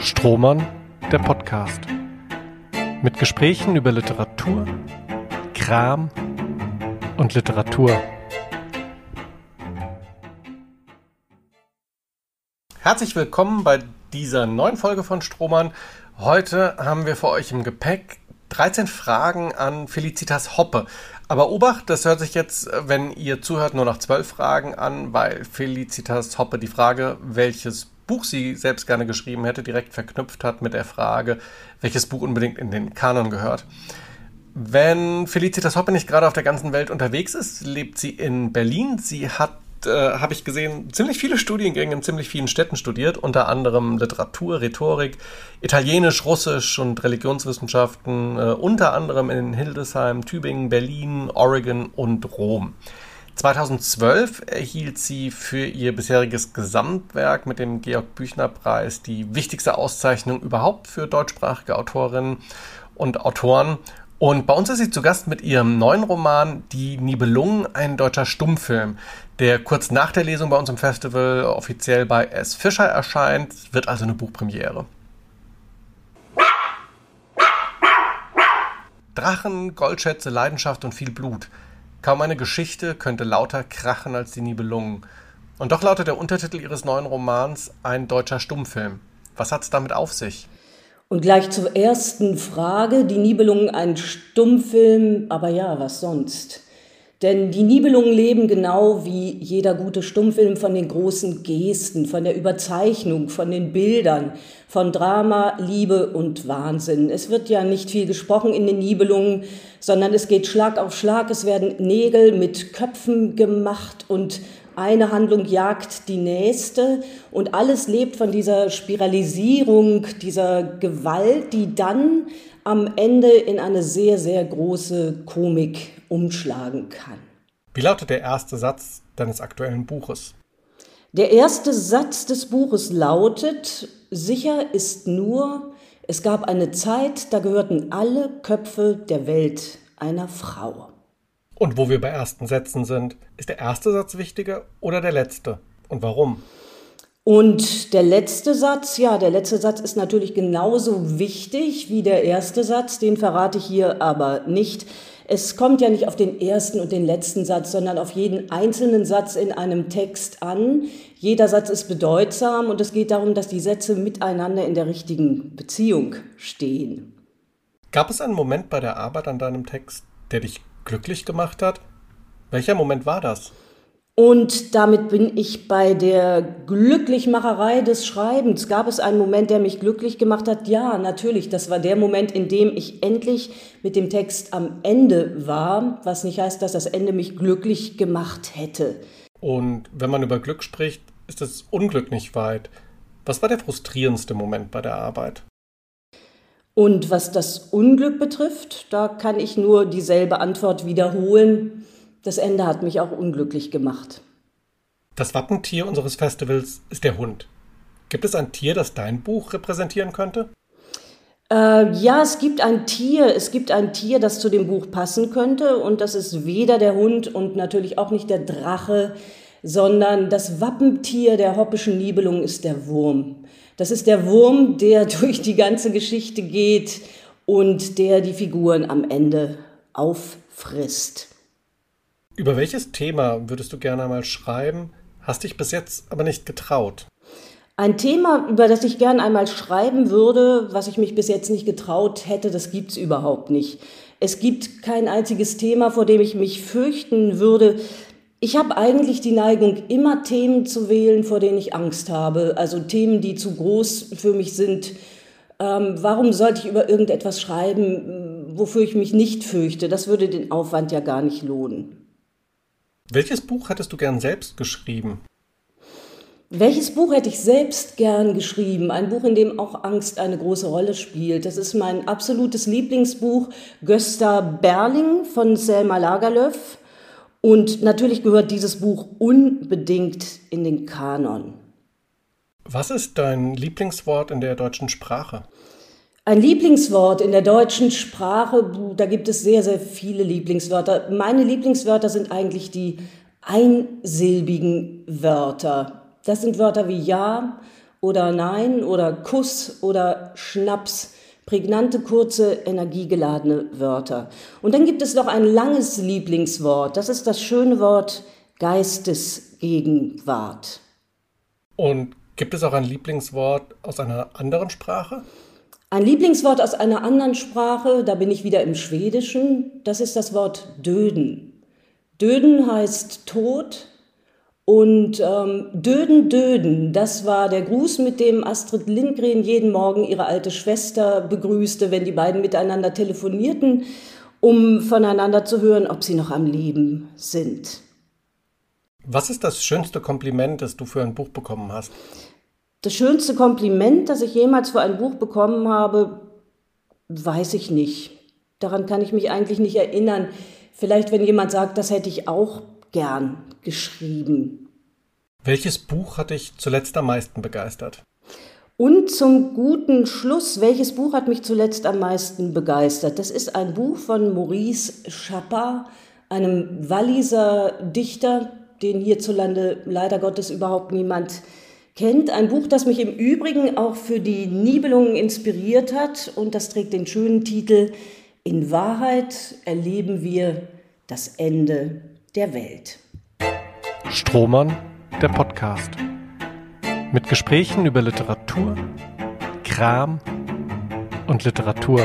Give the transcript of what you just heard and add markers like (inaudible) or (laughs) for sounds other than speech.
Strohmann, der Podcast. Mit Gesprächen über Literatur, Kram und Literatur. Herzlich willkommen bei dieser neuen Folge von Strohmann. Heute haben wir für euch im Gepäck 13 Fragen an Felicitas Hoppe. Aber Obacht, das hört sich jetzt, wenn ihr zuhört, nur nach 12 Fragen an, weil Felicitas Hoppe die Frage, welches Buch sie selbst gerne geschrieben hätte, direkt verknüpft hat mit der Frage, welches Buch unbedingt in den Kanon gehört. Wenn Felicitas Hoppe nicht gerade auf der ganzen Welt unterwegs ist, lebt sie in Berlin. Sie hat, äh, habe ich gesehen, ziemlich viele Studiengänge in ziemlich vielen Städten studiert, unter anderem Literatur, Rhetorik, Italienisch, Russisch und Religionswissenschaften, äh, unter anderem in Hildesheim, Tübingen, Berlin, Oregon und Rom. 2012 erhielt sie für ihr bisheriges Gesamtwerk mit dem Georg Büchner Preis die wichtigste Auszeichnung überhaupt für deutschsprachige Autorinnen und Autoren. Und bei uns ist sie zu Gast mit ihrem neuen Roman Die Nibelungen, ein deutscher Stummfilm, der kurz nach der Lesung bei uns im Festival offiziell bei S. Fischer erscheint, wird also eine Buchpremiere. Drachen, Goldschätze, Leidenschaft und viel Blut – Kaum eine Geschichte könnte lauter krachen als die Nibelungen. Und doch lautet der Untertitel ihres neuen Romans ein deutscher Stummfilm. Was hat es damit auf sich? Und gleich zur ersten Frage, die Nibelungen ein Stummfilm, aber ja, was sonst? Denn die Nibelungen leben genau wie jeder gute Stummfilm von den großen Gesten, von der Überzeichnung, von den Bildern, von Drama, Liebe und Wahnsinn. Es wird ja nicht viel gesprochen in den Nibelungen, sondern es geht Schlag auf Schlag. Es werden Nägel mit Köpfen gemacht und eine Handlung jagt die nächste und alles lebt von dieser Spiralisierung, dieser Gewalt, die dann am Ende in eine sehr, sehr große Komik umschlagen kann. Wie lautet der erste Satz deines aktuellen Buches? Der erste Satz des Buches lautet, sicher ist nur, es gab eine Zeit, da gehörten alle Köpfe der Welt einer Frau. Und wo wir bei ersten Sätzen sind, ist der erste Satz wichtiger oder der letzte? Und warum? Und der letzte Satz, ja, der letzte Satz ist natürlich genauso wichtig wie der erste Satz, den verrate ich hier aber nicht. Es kommt ja nicht auf den ersten und den letzten Satz, sondern auf jeden einzelnen Satz in einem Text an. Jeder Satz ist bedeutsam und es geht darum, dass die Sätze miteinander in der richtigen Beziehung stehen. Gab es einen Moment bei der Arbeit an deinem Text, der dich glücklich gemacht hat? Welcher Moment war das? Und damit bin ich bei der Glücklichmacherei des Schreibens. Gab es einen Moment, der mich glücklich gemacht hat? Ja, natürlich. Das war der Moment, in dem ich endlich mit dem Text am Ende war, was nicht heißt, dass das Ende mich glücklich gemacht hätte. Und wenn man über Glück spricht, ist das Unglück nicht weit. Was war der frustrierendste Moment bei der Arbeit? Und was das Unglück betrifft, da kann ich nur dieselbe Antwort wiederholen. Das Ende hat mich auch unglücklich gemacht. Das Wappentier unseres Festivals ist der Hund. Gibt es ein Tier, das dein Buch repräsentieren könnte? Äh, ja, es gibt ein Tier. Es gibt ein Tier, das zu dem Buch passen könnte. Und das ist weder der Hund und natürlich auch nicht der Drache, sondern das Wappentier der hoppischen Nibelung ist der Wurm. Das ist der Wurm, der (laughs) durch die ganze Geschichte geht und der die Figuren am Ende auffrisst. Über welches Thema würdest du gerne einmal schreiben, hast dich bis jetzt aber nicht getraut? Ein Thema, über das ich gerne einmal schreiben würde, was ich mich bis jetzt nicht getraut hätte, das gibt es überhaupt nicht. Es gibt kein einziges Thema, vor dem ich mich fürchten würde. Ich habe eigentlich die Neigung, immer Themen zu wählen, vor denen ich Angst habe. Also Themen, die zu groß für mich sind. Ähm, warum sollte ich über irgendetwas schreiben, wofür ich mich nicht fürchte? Das würde den Aufwand ja gar nicht lohnen. Welches Buch hättest du gern selbst geschrieben? Welches Buch hätte ich selbst gern geschrieben? Ein Buch, in dem auch Angst eine große Rolle spielt. Das ist mein absolutes Lieblingsbuch, Gösta Berling von Selma Lagerlöf. Und natürlich gehört dieses Buch unbedingt in den Kanon. Was ist dein Lieblingswort in der deutschen Sprache? Ein Lieblingswort in der deutschen Sprache, da gibt es sehr, sehr viele Lieblingswörter. Meine Lieblingswörter sind eigentlich die einsilbigen Wörter. Das sind Wörter wie ja oder Nein oder Kuss oder Schnaps. Prägnante, kurze, energiegeladene Wörter. Und dann gibt es noch ein langes Lieblingswort. Das ist das schöne Wort Geistesgegenwart. Und gibt es auch ein Lieblingswort aus einer anderen Sprache? Ein Lieblingswort aus einer anderen Sprache, da bin ich wieder im Schwedischen, das ist das Wort Döden. Döden heißt Tod und ähm, Döden, Döden, das war der Gruß, mit dem Astrid Lindgren jeden Morgen ihre alte Schwester begrüßte, wenn die beiden miteinander telefonierten, um voneinander zu hören, ob sie noch am Leben sind. Was ist das schönste Kompliment, das du für ein Buch bekommen hast? Das schönste Kompliment, das ich jemals für ein Buch bekommen habe, weiß ich nicht. Daran kann ich mich eigentlich nicht erinnern. Vielleicht, wenn jemand sagt, das hätte ich auch gern geschrieben. Welches Buch hat dich zuletzt am meisten begeistert? Und zum guten Schluss, welches Buch hat mich zuletzt am meisten begeistert? Das ist ein Buch von Maurice Chappa, einem Walliser Dichter, den hierzulande leider Gottes überhaupt niemand kennt. Ein Buch, das mich im Übrigen auch für die Nibelungen inspiriert hat und das trägt den schönen Titel In Wahrheit erleben wir das Ende der Welt. Strohmann, der Podcast. Mit Gesprächen über Literatur, Kram und Literatur.